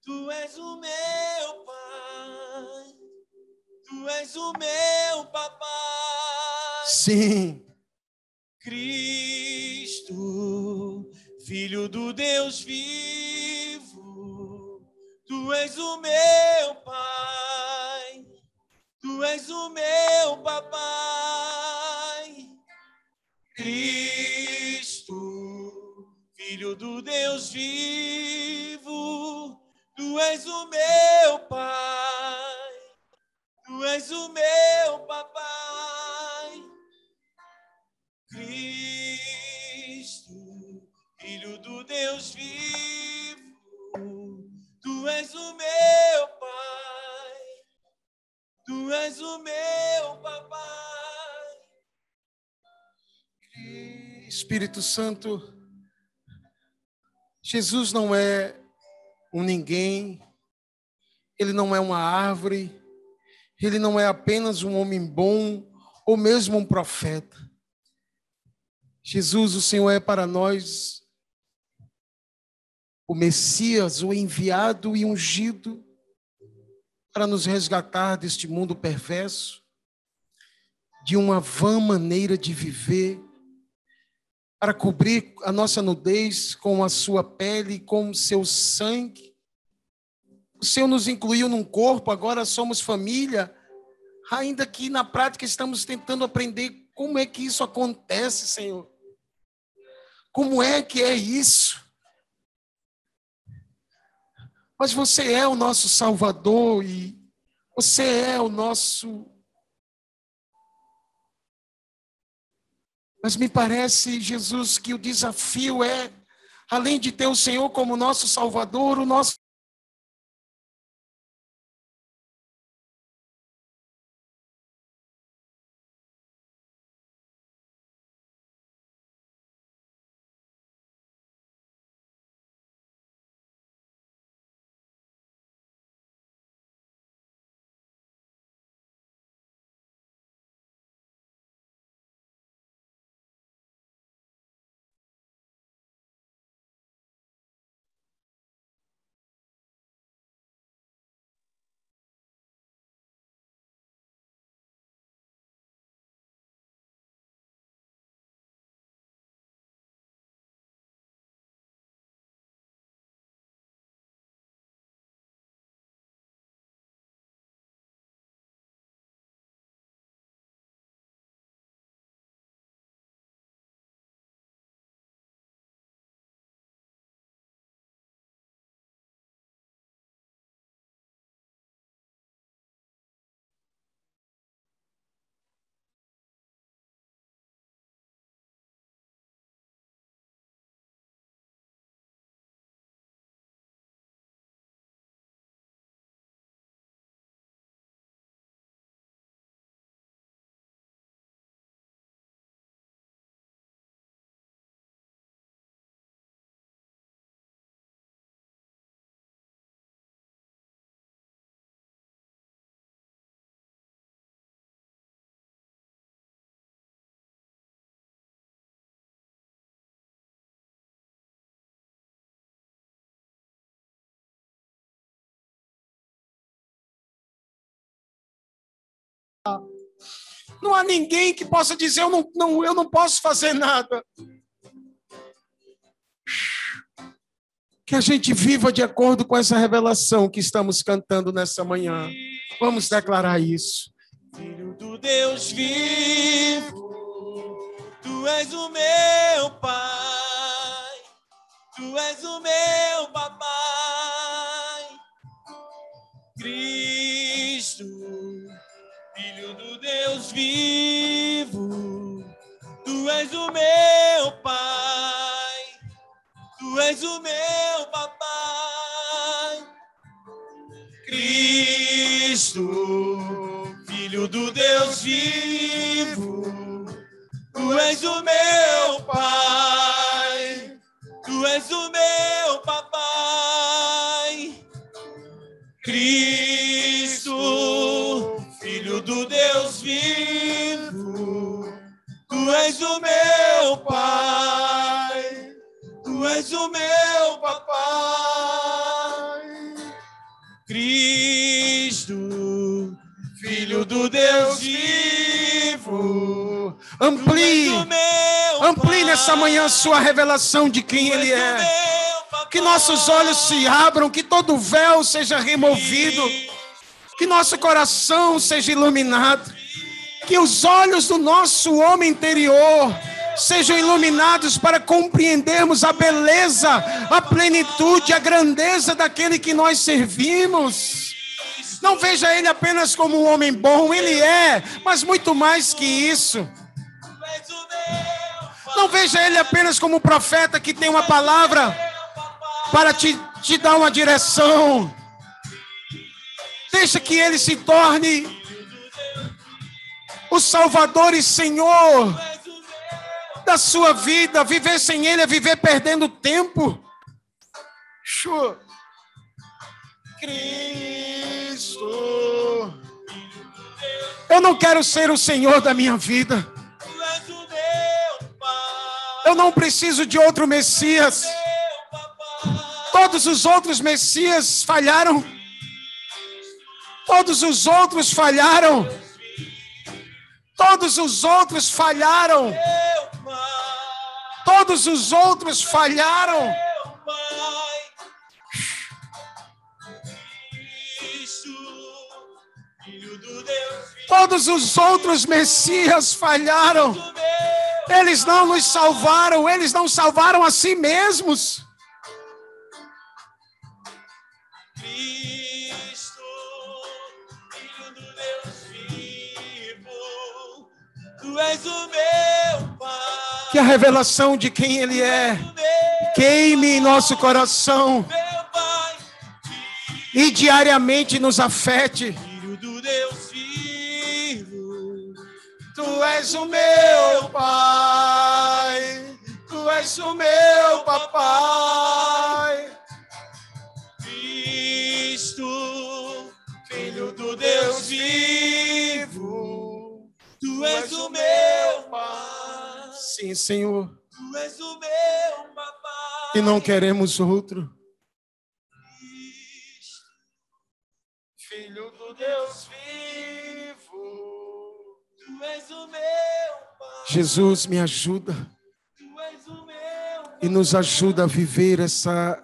tu és o meu Pai, tu és o meu papai. Sim. Cristo, Filho do Deus vivo, tu és o meu Pai, tu és o meu papai. Cristo, Filho do Deus vivo, tu és o meu Pai, tu és o meu papai. Cristo, Filho do Deus vivo, tu és o meu Pai, tu és o meu papai. Espírito Santo, Jesus não é um ninguém, ele não é uma árvore, ele não é apenas um homem bom ou mesmo um profeta. Jesus, o Senhor é para nós o Messias, o enviado e ungido para nos resgatar deste mundo perverso, de uma vã maneira de viver, para cobrir a nossa nudez com a sua pele, com o seu sangue. O Senhor nos incluiu num corpo, agora somos família, ainda que na prática estamos tentando aprender como é que isso acontece, Senhor. Como é que é isso? Mas você é o nosso Salvador e você é o nosso. Mas me parece, Jesus, que o desafio é, além de ter o Senhor como nosso Salvador, o nosso Não há ninguém que possa dizer eu não, não, eu não posso fazer nada. Que a gente viva de acordo com essa revelação que estamos cantando nessa manhã. Vamos declarar isso. Filho do Deus vivo, tu és o meu pai, tu és o meu papai, Cristo, do Deus vivo, tu és o meu pai, tu és o meu papai, Cristo, Filho do Deus vivo, tu és o meu Deus vivo. Amplie, amplie nessa manhã a sua revelação de quem Ele é. Que nossos olhos se abram, que todo véu seja removido, que nosso coração seja iluminado, que os olhos do nosso homem interior sejam iluminados para compreendermos a beleza, a plenitude, a grandeza daquele que nós servimos. Não veja ele apenas como um homem bom, ele é, mas muito mais que isso. Não veja ele apenas como um profeta que tem uma palavra para te, te dar uma direção. Deixa que ele se torne o Salvador e Senhor da sua vida. Viver sem ele é viver perdendo tempo. Cristo. Eu não quero ser o Senhor da minha vida. Eu não preciso de outro Messias. Todos os outros Messias falharam. Todos os outros falharam. Todos os outros falharam. Todos os outros falharam. Todos os outros Messias falharam. Eles não nos salvaram, eles não salvaram a si mesmos. Cristo, Filho do Deus vivo. Tu és o meu Pai. Que a revelação de quem Ele é queime em nosso coração. E diariamente nos afete. Filho do Deus vivo. Tu és o meu pai, tu és o meu papai. Cristo, Filho do Deus vivo. Tu és o meu Pai. Sim, Senhor, Tu és o meu papai. e não queremos outro. Filho do Deus vivo. Tu és o meu Pai. Jesus, me ajuda Tu és o meu e nos ajuda a viver essa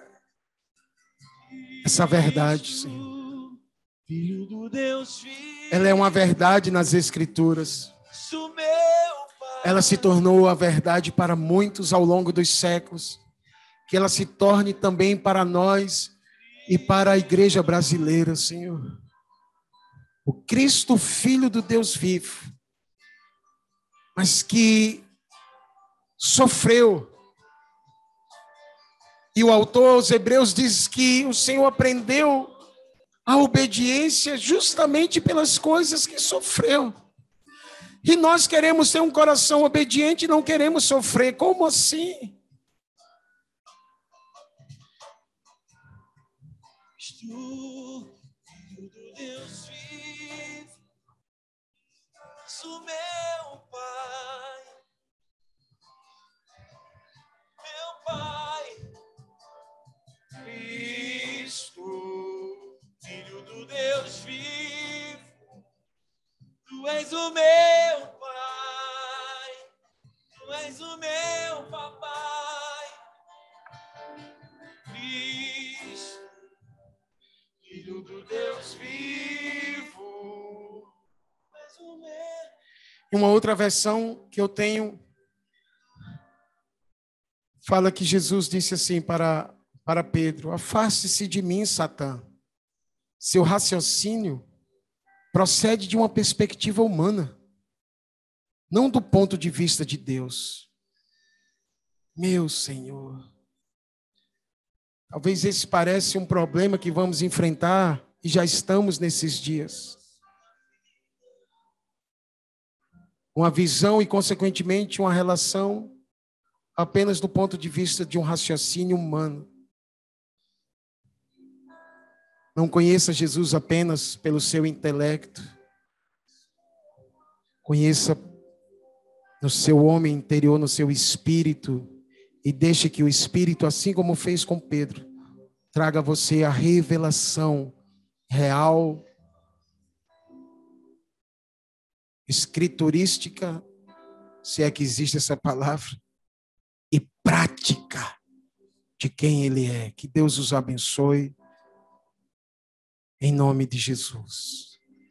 essa verdade, Senhor. Filho do Deus vivo. Ela é uma verdade nas escrituras. Meu Pai. Ela se tornou a verdade para muitos ao longo dos séculos. Que ela se torne também para nós e para a igreja brasileira, Senhor. O Cristo, Filho do Deus vivo, mas que sofreu. E o autor aos Hebreus diz que o Senhor aprendeu a obediência justamente pelas coisas que sofreu. E nós queremos ter um coração obediente não queremos sofrer. Como assim? Tu, Deus vivo, o meu Pai, meu Pai, Cristo, Filho do Deus vivo, Tu és o meu Pai, Tu és o meu Papai, Cristo. Filho do Deus vivo. E uma outra versão que eu tenho fala que Jesus disse assim para, para Pedro: Afaste-se de mim, Satã. Seu raciocínio procede de uma perspectiva humana, não do ponto de vista de Deus. Meu Senhor. Talvez esse pareça um problema que vamos enfrentar e já estamos nesses dias. Uma visão e, consequentemente, uma relação apenas do ponto de vista de um raciocínio humano. Não conheça Jesus apenas pelo seu intelecto. Conheça no seu homem interior, no seu espírito, e deixe que o espírito, assim como fez com Pedro, traga a você a revelação real escriturística, se é que existe essa palavra, e prática de quem Ele é. Que Deus os abençoe. Em nome de Jesus.